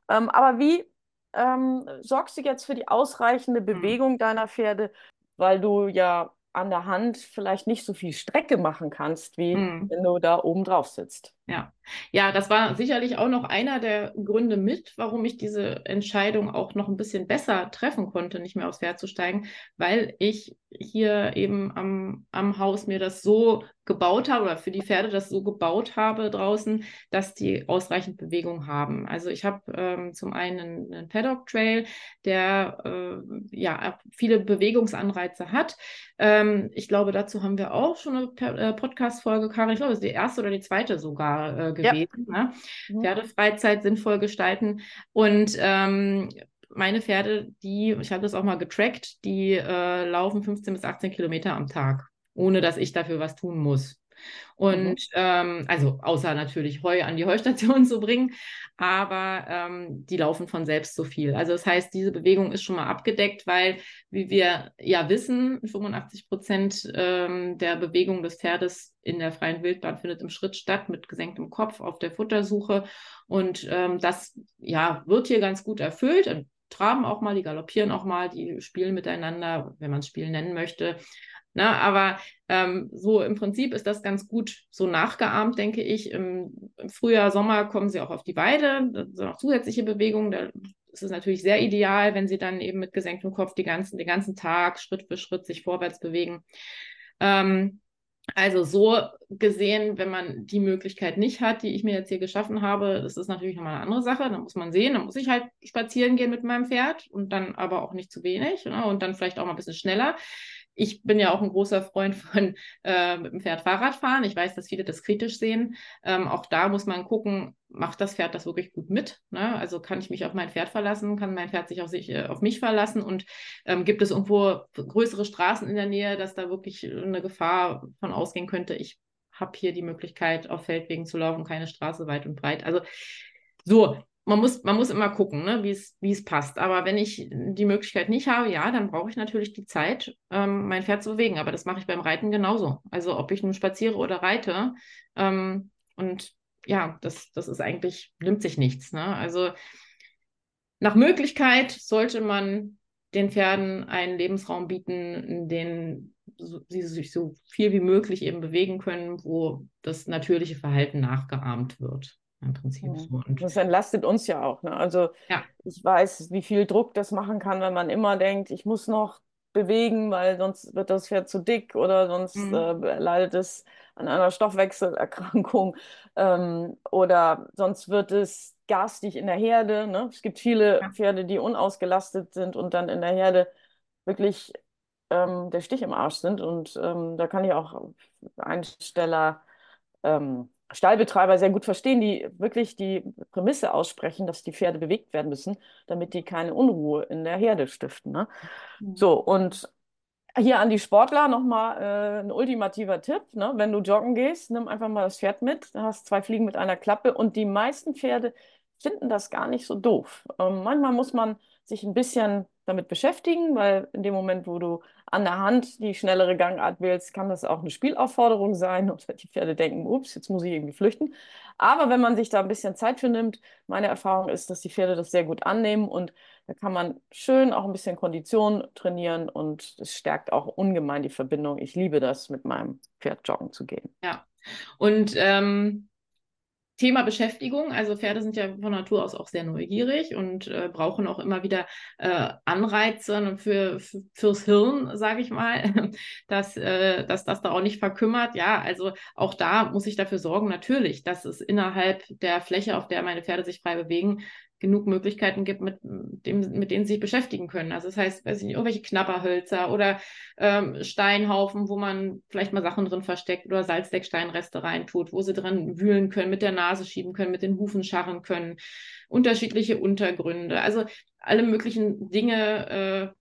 Ähm, aber wie ähm, sorgst du jetzt für die ausreichende mhm. Bewegung deiner Pferde, weil du ja an der Hand vielleicht nicht so viel Strecke machen kannst, wie mhm. wenn du da oben drauf sitzt. Ja. ja, das war sicherlich auch noch einer der Gründe mit, warum ich diese Entscheidung auch noch ein bisschen besser treffen konnte, nicht mehr aufs Pferd zu steigen, weil ich hier eben am, am Haus mir das so gebaut habe oder für die Pferde das so gebaut habe draußen, dass die ausreichend Bewegung haben. Also ich habe ähm, zum einen einen Paddock Trail, der äh, ja viele Bewegungsanreize hat. Ähm, ich glaube, dazu haben wir auch schon eine äh, Podcast-Folge, Karin. Ich glaube, das ist die erste oder die zweite sogar äh, gewesen. Ja. Ne? Mhm. Pferdefreizeit sinnvoll gestalten. Und ähm, meine Pferde, die, ich habe das auch mal getrackt, die äh, laufen 15 bis 18 Kilometer am Tag ohne dass ich dafür was tun muss. Und mhm. ähm, also außer natürlich Heu an die Heustation zu bringen, aber ähm, die laufen von selbst so viel. Also das heißt, diese Bewegung ist schon mal abgedeckt, weil, wie wir ja wissen, 85 Prozent ähm, der Bewegung des Pferdes in der freien Wildbahn findet im Schritt statt, mit gesenktem Kopf auf der Futtersuche. Und ähm, das ja, wird hier ganz gut erfüllt. Traben auch mal, die galoppieren auch mal, die spielen miteinander, wenn man es Spiel nennen möchte. Na, ne? aber ähm, so im Prinzip ist das ganz gut so nachgeahmt, denke ich. Im, im Frühjahr, Sommer kommen sie auch auf die Weide, das sind auch zusätzliche Bewegungen. Da ist es natürlich sehr ideal, wenn sie dann eben mit gesenktem Kopf die ganzen, den ganzen Tag Schritt für Schritt sich vorwärts bewegen. Ähm, also so gesehen, wenn man die Möglichkeit nicht hat, die ich mir jetzt hier geschaffen habe, das ist natürlich nochmal eine andere Sache. Da muss man sehen, da muss ich halt spazieren gehen mit meinem Pferd und dann aber auch nicht zu wenig ne? und dann vielleicht auch mal ein bisschen schneller ich bin ja auch ein großer Freund von äh, mit dem Pferd Fahrradfahren. Ich weiß, dass viele das kritisch sehen. Ähm, auch da muss man gucken, macht das Pferd das wirklich gut mit? Ne? Also kann ich mich auf mein Pferd verlassen? Kann mein Pferd sich auf, sich, äh, auf mich verlassen? Und ähm, gibt es irgendwo größere Straßen in der Nähe, dass da wirklich eine Gefahr von ausgehen könnte? Ich habe hier die Möglichkeit, auf Feldwegen zu laufen, keine Straße weit und breit. Also so, man muss, man muss immer gucken, ne, wie es passt. Aber wenn ich die Möglichkeit nicht habe, ja, dann brauche ich natürlich die Zeit, ähm, mein Pferd zu bewegen. Aber das mache ich beim Reiten genauso. Also ob ich nun spaziere oder reite. Ähm, und ja, das, das ist eigentlich, nimmt sich nichts. Ne? Also nach Möglichkeit sollte man den Pferden einen Lebensraum bieten, in dem sie sich so viel wie möglich eben bewegen können, wo das natürliche Verhalten nachgeahmt wird im Prinzip ja. so. Und das entlastet uns ja auch. Ne? Also ja. ich weiß, wie viel Druck das machen kann, wenn man immer denkt, ich muss noch bewegen, weil sonst wird das Pferd zu dick oder sonst mhm. äh, leidet es an einer Stoffwechselerkrankung ähm, oder sonst wird es garstig in der Herde. Ne? Es gibt viele ja. Pferde, die unausgelastet sind und dann in der Herde wirklich ähm, der Stich im Arsch sind. Und ähm, da kann ich auch Einsteller ähm, Stallbetreiber sehr gut verstehen, die wirklich die Prämisse aussprechen, dass die Pferde bewegt werden müssen, damit die keine Unruhe in der Herde stiften. Ne? Mhm. So, und hier an die Sportler nochmal äh, ein ultimativer Tipp. Ne? Wenn du joggen gehst, nimm einfach mal das Pferd mit. Du hast zwei Fliegen mit einer Klappe und die meisten Pferde finden das gar nicht so doof. Ähm, manchmal muss man sich ein bisschen damit beschäftigen, weil in dem Moment, wo du an der Hand die schnellere Gangart wählst, kann das auch eine Spielaufforderung sein oder die Pferde denken, ups, jetzt muss ich irgendwie flüchten. Aber wenn man sich da ein bisschen Zeit für nimmt, meine Erfahrung ist, dass die Pferde das sehr gut annehmen und da kann man schön auch ein bisschen Kondition trainieren und es stärkt auch ungemein die Verbindung. Ich liebe das, mit meinem Pferd joggen zu gehen. Ja, und ähm Thema Beschäftigung. Also Pferde sind ja von Natur aus auch sehr neugierig und äh, brauchen auch immer wieder äh, Anreize für, für, fürs Hirn, sage ich mal, dass, äh, dass das da auch nicht verkümmert. Ja, also auch da muss ich dafür sorgen, natürlich, dass es innerhalb der Fläche, auf der meine Pferde sich frei bewegen, genug Möglichkeiten gibt, mit, dem, mit denen sie sich beschäftigen können. Also das heißt, weiß ich nicht, irgendwelche Knapperhölzer oder ähm, Steinhaufen, wo man vielleicht mal Sachen drin versteckt oder Salzdecksteinreste reintut, wo sie dran wühlen können, mit der Nase schieben können, mit den Hufen scharren können, unterschiedliche Untergründe. Also alle möglichen Dinge, äh,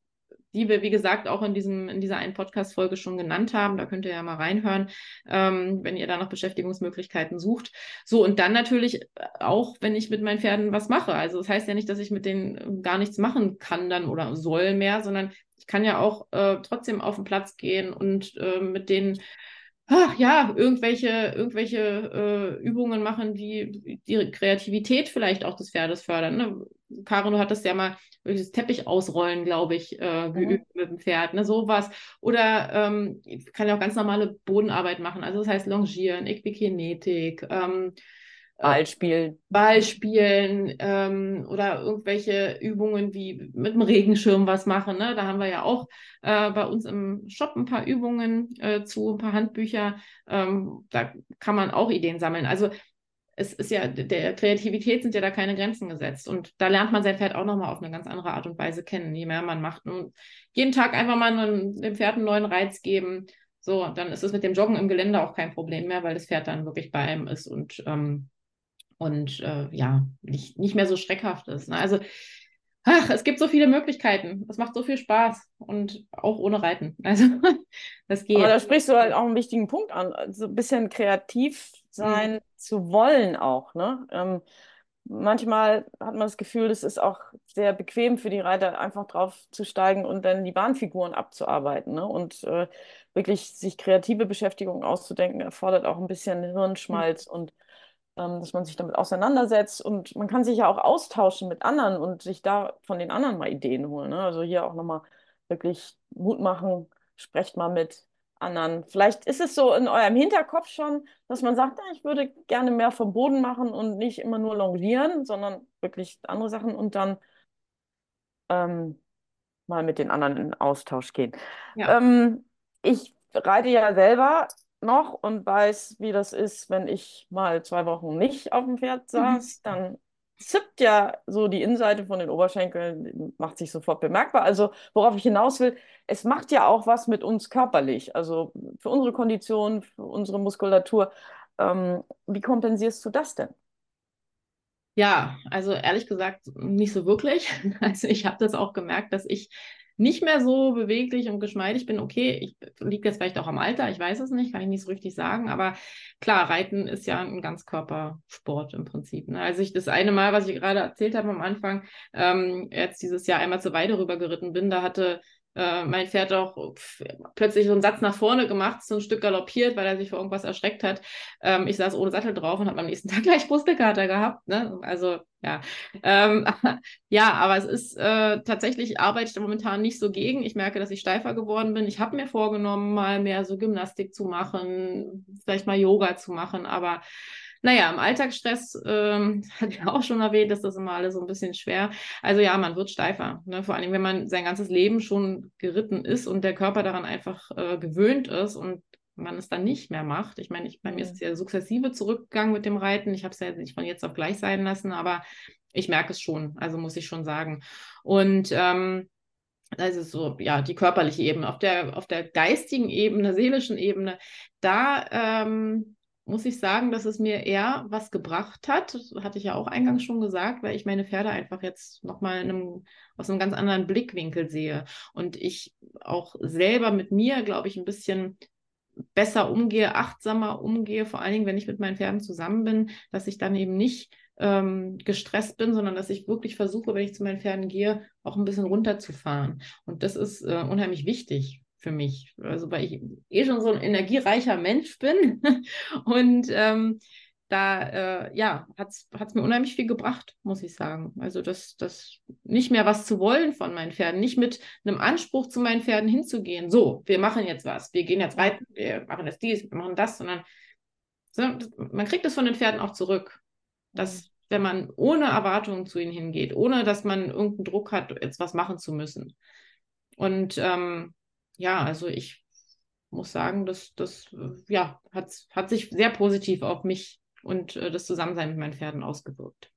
die wir, wie gesagt, auch in, diesem, in dieser einen Podcast-Folge schon genannt haben. Da könnt ihr ja mal reinhören, ähm, wenn ihr da noch Beschäftigungsmöglichkeiten sucht. So, und dann natürlich auch, wenn ich mit meinen Pferden was mache. Also das heißt ja nicht, dass ich mit denen gar nichts machen kann dann oder soll mehr, sondern ich kann ja auch äh, trotzdem auf den Platz gehen und äh, mit denen ach, ja, irgendwelche, irgendwelche äh, Übungen machen, die die Kreativität vielleicht auch des Pferdes fördern. Ne? Karin, du hattest ja mal das Teppich ausrollen, glaube ich, äh, mhm. geübt mhm. mit dem Pferd, ne, sowas. Oder ähm, kann ja auch ganz normale Bodenarbeit machen, also das heißt Longieren, Equikinetik, ähm, Ball spielen. Ball spielen ähm, oder irgendwelche Übungen wie mit dem Regenschirm was machen. Ne? Da haben wir ja auch äh, bei uns im Shop ein paar Übungen äh, zu, ein paar Handbücher. Ähm, da kann man auch Ideen sammeln. Also es ist ja, der Kreativität sind ja da keine Grenzen gesetzt. Und da lernt man sein Pferd auch nochmal auf eine ganz andere Art und Weise kennen, je mehr man macht. Und jeden Tag einfach mal einen, dem Pferd einen neuen Reiz geben. So, dann ist es mit dem Joggen im Gelände auch kein Problem mehr, weil das Pferd dann wirklich bei einem ist und ähm, und äh, ja, nicht, nicht mehr so schreckhaft ist. Ne? Also, ach, es gibt so viele Möglichkeiten. Es macht so viel Spaß und auch ohne Reiten. Also, das geht. Aber da sprichst du halt auch einen wichtigen Punkt an. So also ein bisschen kreativ sein mhm. zu wollen auch. Ne? Ähm, manchmal hat man das Gefühl, es ist auch sehr bequem für die Reiter, einfach drauf zu steigen und dann die Bahnfiguren abzuarbeiten. Ne? Und äh, wirklich sich kreative Beschäftigung auszudenken, erfordert auch ein bisschen Hirnschmalz mhm. und dass man sich damit auseinandersetzt und man kann sich ja auch austauschen mit anderen und sich da von den anderen mal Ideen holen. Ne? Also hier auch nochmal wirklich Mut machen, sprecht mal mit anderen. Vielleicht ist es so in eurem Hinterkopf schon, dass man sagt, ich würde gerne mehr vom Boden machen und nicht immer nur longieren, sondern wirklich andere Sachen und dann ähm, mal mit den anderen in Austausch gehen. Ja. Ähm, ich reite ja selber noch und weiß, wie das ist, wenn ich mal zwei Wochen nicht auf dem Pferd mhm. saß, mhm. dann zippt ja so die Innenseite von den Oberschenkeln, macht sich sofort bemerkbar. Also worauf ich hinaus will, es macht ja auch was mit uns körperlich, also für unsere Kondition, für unsere Muskulatur. Ähm, wie kompensierst du das denn? Ja, also ehrlich gesagt nicht so wirklich. Also ich habe das auch gemerkt, dass ich nicht mehr so beweglich und geschmeidig bin, okay, ich liegt jetzt vielleicht auch am Alter, ich weiß es nicht, kann ich nicht so richtig sagen, aber klar, Reiten ist ja ein Ganzkörpersport im Prinzip. Ne? Also ich das eine Mal, was ich gerade erzählt habe am Anfang, ähm, jetzt dieses Jahr einmal zur Weide rüber geritten bin, da hatte äh, mein Pferd auch plötzlich so einen Satz nach vorne gemacht, so ein Stück galoppiert, weil er sich vor irgendwas erschreckt hat. Ähm, ich saß ohne Sattel drauf und habe am nächsten Tag gleich Brustkater gehabt. Ne? Also ja, ähm, ja, aber es ist äh, tatsächlich arbeite ich momentan nicht so gegen. Ich merke, dass ich steifer geworden bin. Ich habe mir vorgenommen, mal mehr so Gymnastik zu machen, vielleicht mal Yoga zu machen, aber naja, im Alltagsstress, ähm, hat ja auch schon erwähnt, ist das immer alles so ein bisschen schwer. Also ja, man wird steifer. Ne? Vor allem, wenn man sein ganzes Leben schon geritten ist und der Körper daran einfach äh, gewöhnt ist und man es dann nicht mehr macht. Ich meine, ich, bei mir ist es ja sukzessive zurückgegangen mit dem Reiten. Ich habe es ja nicht von jetzt auf gleich sein lassen, aber ich merke es schon, also muss ich schon sagen. Und ähm, also so, ja, die körperliche Ebene. Auf der, auf der geistigen Ebene, seelischen Ebene, da ähm, muss ich sagen, dass es mir eher was gebracht hat. Das hatte ich ja auch eingangs schon gesagt, weil ich meine Pferde einfach jetzt nochmal aus einem ganz anderen Blickwinkel sehe. Und ich auch selber mit mir, glaube ich, ein bisschen besser umgehe, achtsamer umgehe, vor allen Dingen, wenn ich mit meinen Pferden zusammen bin, dass ich dann eben nicht ähm, gestresst bin, sondern dass ich wirklich versuche, wenn ich zu meinen Pferden gehe, auch ein bisschen runterzufahren. Und das ist äh, unheimlich wichtig für mich. Also weil ich eh schon so ein energiereicher Mensch bin. Und ähm, da äh, ja, hat es mir unheimlich viel gebracht, muss ich sagen. Also das, das nicht mehr was zu wollen von meinen Pferden, nicht mit einem Anspruch zu meinen Pferden hinzugehen. So, wir machen jetzt was, wir gehen jetzt reiten, wir machen jetzt dies, wir machen das, sondern so, man kriegt es von den Pferden auch zurück. dass wenn man ohne Erwartungen zu ihnen hingeht, ohne dass man irgendeinen Druck hat, jetzt was machen zu müssen. Und ähm, ja, also ich muss sagen, dass das ja, hat, hat sich sehr positiv auf mich und äh, das Zusammensein mit meinen Pferden ausgewirkt.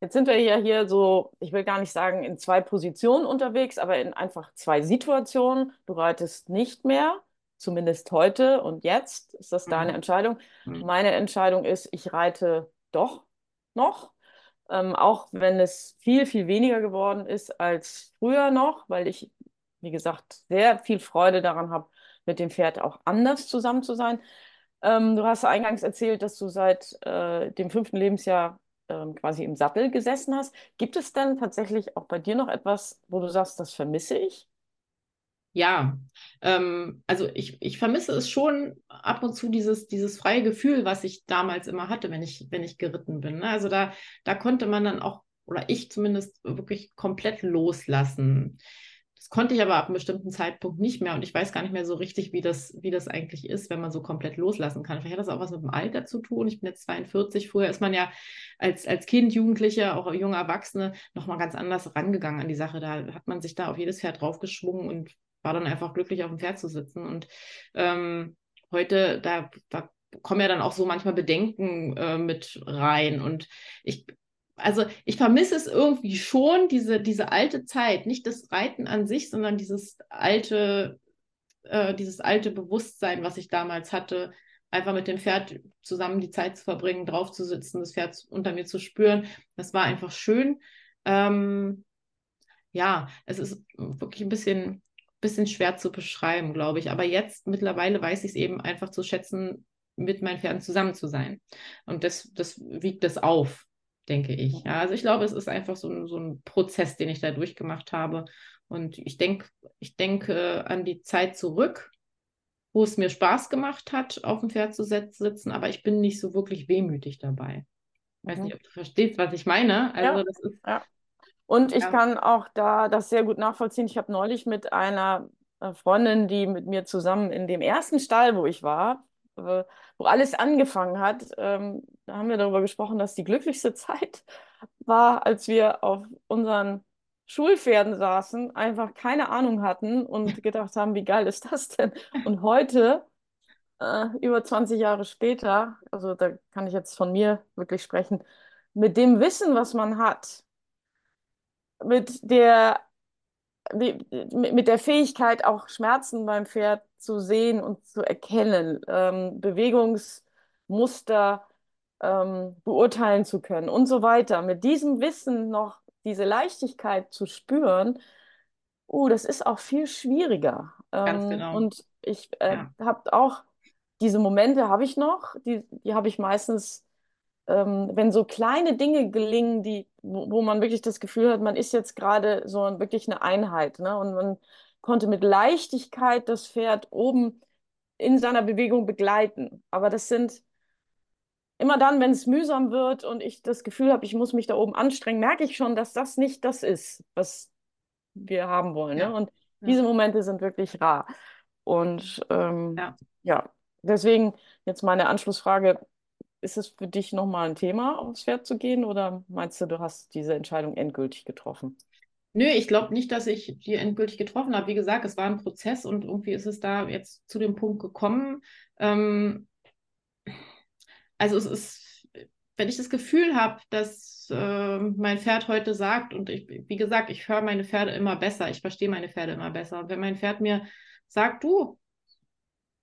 Jetzt sind wir ja hier so, ich will gar nicht sagen, in zwei Positionen unterwegs, aber in einfach zwei Situationen. Du reitest nicht mehr, zumindest heute und jetzt. Ist das deine mhm. Entscheidung? Mhm. Meine Entscheidung ist, ich reite doch noch. Ähm, auch wenn es viel, viel weniger geworden ist als früher noch, weil ich, wie gesagt, sehr viel Freude daran habe, mit dem Pferd auch anders zusammen zu sein. Ähm, du hast eingangs erzählt, dass du seit äh, dem fünften Lebensjahr ähm, quasi im Sattel gesessen hast. Gibt es denn tatsächlich auch bei dir noch etwas, wo du sagst, das vermisse ich? Ja, ähm, also ich, ich vermisse es schon ab und zu dieses, dieses freie Gefühl, was ich damals immer hatte, wenn ich, wenn ich geritten bin. Ne? Also da, da konnte man dann auch, oder ich zumindest, wirklich komplett loslassen. Das konnte ich aber ab einem bestimmten Zeitpunkt nicht mehr und ich weiß gar nicht mehr so richtig, wie das, wie das eigentlich ist, wenn man so komplett loslassen kann. Vielleicht hat das auch was mit dem Alter zu tun. Ich bin jetzt 42. Früher ist man ja als, als Kind, Jugendlicher, auch junge Erwachsene nochmal ganz anders rangegangen an die Sache. Da hat man sich da auf jedes Pferd draufgeschwungen und war dann einfach glücklich, auf dem Pferd zu sitzen. Und ähm, heute, da, da kommen ja dann auch so manchmal Bedenken äh, mit rein. Und ich also ich vermisse es irgendwie schon, diese, diese alte Zeit, nicht das Reiten an sich, sondern dieses alte, äh, dieses alte Bewusstsein, was ich damals hatte, einfach mit dem Pferd zusammen die Zeit zu verbringen, drauf zu sitzen, das Pferd unter mir zu spüren. Das war einfach schön. Ähm, ja, es ist wirklich ein bisschen, bisschen schwer zu beschreiben, glaube ich. Aber jetzt mittlerweile weiß ich es eben einfach zu schätzen, mit meinen Pferden zusammen zu sein. Und das, das wiegt es auf denke ich. Ja, also ich glaube, es ist einfach so ein, so ein Prozess, den ich da durchgemacht habe. Und ich denke, ich denke an die Zeit zurück, wo es mir Spaß gemacht hat, auf dem Pferd zu sitzen, aber ich bin nicht so wirklich wehmütig dabei. Ich weiß mhm. nicht, ob du verstehst, was ich meine. Also ja, das ist. Ja. Und ich ja. kann auch da das sehr gut nachvollziehen. Ich habe neulich mit einer äh, Freundin, die mit mir zusammen in dem ersten Stall, wo ich war, äh, wo alles angefangen hat, ähm, da haben wir darüber gesprochen, dass die glücklichste Zeit war, als wir auf unseren Schulpferden saßen, einfach keine Ahnung hatten und gedacht haben, wie geil ist das denn? Und heute, äh, über 20 Jahre später, also da kann ich jetzt von mir wirklich sprechen, mit dem Wissen, was man hat, mit der mit der Fähigkeit, auch Schmerzen beim Pferd zu sehen und zu erkennen, ähm, Bewegungsmuster ähm, beurteilen zu können und so weiter. Mit diesem Wissen noch diese Leichtigkeit zu spüren, uh, das ist auch viel schwieriger. Ganz ähm, genau. Und ich äh, ja. habe auch diese Momente habe ich noch, die, die habe ich meistens ähm, wenn so kleine Dinge gelingen, die, wo, wo, man wirklich das Gefühl hat, man ist jetzt gerade so wirklich eine Einheit. Ne? Und man konnte mit Leichtigkeit das Pferd oben in seiner Bewegung begleiten. Aber das sind immer dann, wenn es mühsam wird und ich das Gefühl habe, ich muss mich da oben anstrengen, merke ich schon, dass das nicht das ist, was wir haben wollen. Ne? Ja. Ne? Und ja. diese Momente sind wirklich rar. Und ähm, ja. ja, deswegen jetzt meine Anschlussfrage, ist es für dich nochmal ein Thema, aufs Pferd zu gehen oder meinst du, du hast diese Entscheidung endgültig getroffen? Nö, ich glaube nicht, dass ich die endgültig getroffen habe. Wie gesagt, es war ein Prozess und irgendwie ist es da jetzt zu dem Punkt gekommen. Ähm, also es ist, wenn ich das Gefühl habe, dass äh, mein Pferd heute sagt, und ich, wie gesagt, ich höre meine Pferde immer besser, ich verstehe meine Pferde immer besser. Und wenn mein Pferd mir sagt, du,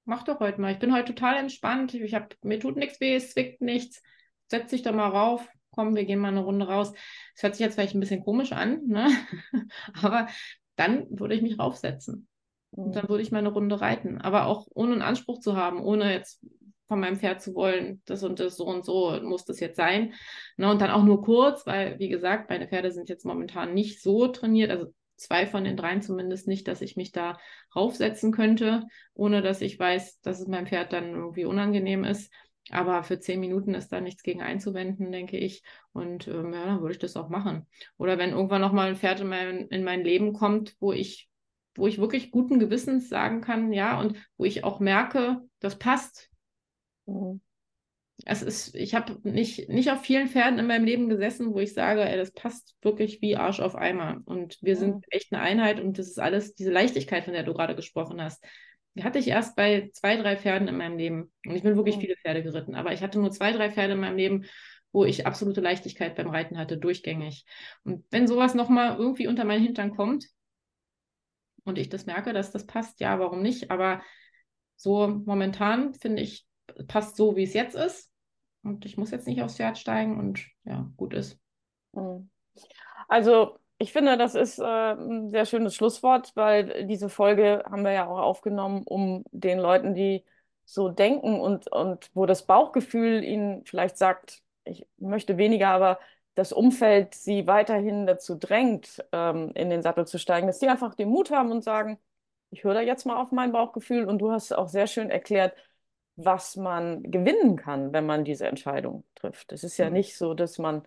mach doch heute mal. Ich bin heute total entspannt. Ich hab, mir tut nichts weh, es zwickt nichts. Setz dich doch mal rauf. Komm, wir gehen mal eine Runde raus. Das hört sich jetzt vielleicht ein bisschen komisch an, ne? aber dann würde ich mich raufsetzen. Und dann würde ich mal eine Runde reiten. Aber auch ohne einen Anspruch zu haben, ohne jetzt von meinem Pferd zu wollen, das und das, so und so muss das jetzt sein. Ne? Und dann auch nur kurz, weil, wie gesagt, meine Pferde sind jetzt momentan nicht so trainiert. Also zwei von den dreien zumindest nicht, dass ich mich da raufsetzen könnte, ohne dass ich weiß, dass es meinem Pferd dann irgendwie unangenehm ist. Aber für zehn Minuten ist da nichts gegen einzuwenden, denke ich. Und ähm, ja, dann würde ich das auch machen. Oder wenn irgendwann nochmal ein Pferd in mein, in mein Leben kommt, wo ich, wo ich wirklich guten Gewissens sagen kann, ja, und wo ich auch merke, das passt. Es ist, ich habe nicht, nicht auf vielen Pferden in meinem Leben gesessen, wo ich sage, ey, das passt wirklich wie Arsch auf Eimer. Und wir sind echt eine Einheit und das ist alles, diese Leichtigkeit, von der du gerade gesprochen hast, die hatte ich erst bei zwei, drei Pferden in meinem Leben. Und ich bin wirklich viele Pferde geritten, aber ich hatte nur zwei, drei Pferde in meinem Leben, wo ich absolute Leichtigkeit beim Reiten hatte, durchgängig. Und wenn sowas nochmal irgendwie unter meinen Hintern kommt und ich das merke, dass das passt, ja, warum nicht? Aber so momentan finde ich, passt so, wie es jetzt ist. Und ich muss jetzt nicht aufs Pferd steigen und ja, gut ist. Mhm. Also, ich finde, das ist äh, ein sehr schönes Schlusswort, weil diese Folge haben wir ja auch aufgenommen, um den Leuten, die so denken und, und wo das Bauchgefühl ihnen vielleicht sagt, ich möchte weniger, aber das Umfeld sie weiterhin dazu drängt, ähm, in den Sattel zu steigen, dass die einfach den Mut haben und sagen, ich höre da jetzt mal auf mein Bauchgefühl. Und du hast auch sehr schön erklärt, was man gewinnen kann, wenn man diese Entscheidung trifft. Es ist ja mhm. nicht so, dass man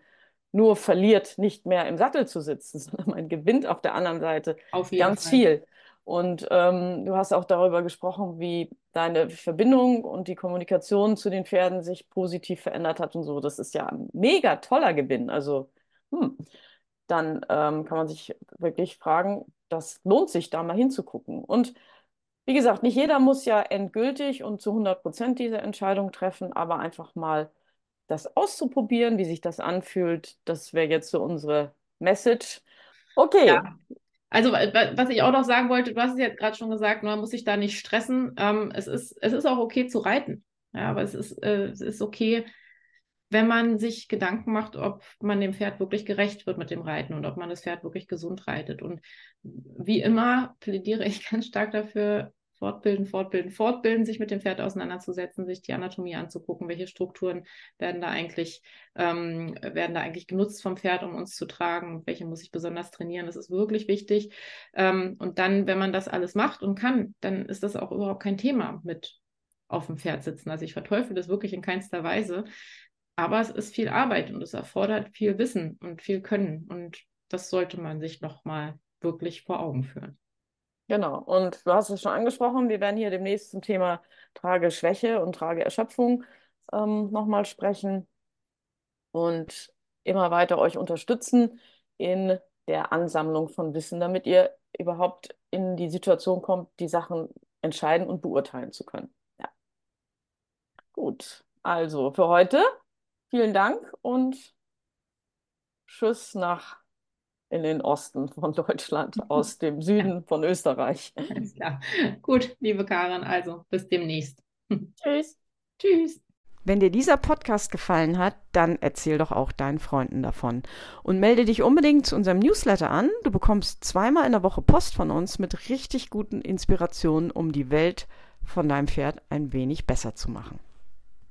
nur verliert, nicht mehr im Sattel zu sitzen, sondern man gewinnt auf der anderen Seite ganz Fall. viel. Und ähm, du hast auch darüber gesprochen, wie deine Verbindung und die Kommunikation zu den Pferden sich positiv verändert hat und so. Das ist ja ein mega toller Gewinn. Also, hm, dann ähm, kann man sich wirklich fragen, das lohnt sich, da mal hinzugucken. Und wie gesagt, nicht jeder muss ja endgültig und zu 100 Prozent diese Entscheidung treffen, aber einfach mal das auszuprobieren, wie sich das anfühlt, das wäre jetzt so unsere Message. Okay. Ja. Also, was ich auch noch sagen wollte, du hast es ja gerade schon gesagt, man muss sich da nicht stressen. Ähm, es, ist, es ist auch okay zu reiten. Ja, aber es ist, äh, es ist okay, wenn man sich Gedanken macht, ob man dem Pferd wirklich gerecht wird mit dem Reiten und ob man das Pferd wirklich gesund reitet. Und wie immer plädiere ich ganz stark dafür, fortbilden, fortbilden, fortbilden, sich mit dem Pferd auseinanderzusetzen, sich die Anatomie anzugucken, welche Strukturen werden da eigentlich, ähm, werden da eigentlich genutzt vom Pferd, um uns zu tragen, welche muss ich besonders trainieren. Das ist wirklich wichtig. Ähm, und dann, wenn man das alles macht und kann, dann ist das auch überhaupt kein Thema mit auf dem Pferd sitzen. Also ich verteufel das wirklich in keinster Weise. Aber es ist viel Arbeit und es erfordert viel Wissen und viel Können. Und das sollte man sich nochmal wirklich vor Augen führen. Genau. Und du hast es schon angesprochen, wir werden hier demnächst zum Thema Trageschwäche und Trageerschöpfung ähm, nochmal sprechen und immer weiter euch unterstützen in der Ansammlung von Wissen, damit ihr überhaupt in die Situation kommt, die Sachen entscheiden und beurteilen zu können. Ja. Gut. Also für heute Vielen Dank und Tschüss nach in den Osten von Deutschland, aus dem Süden von Österreich. Alles klar. Gut, liebe Karin, also bis demnächst. Tschüss. Tschüss. Wenn dir dieser Podcast gefallen hat, dann erzähl doch auch deinen Freunden davon. Und melde dich unbedingt zu unserem Newsletter an. Du bekommst zweimal in der Woche Post von uns mit richtig guten Inspirationen, um die Welt von deinem Pferd ein wenig besser zu machen.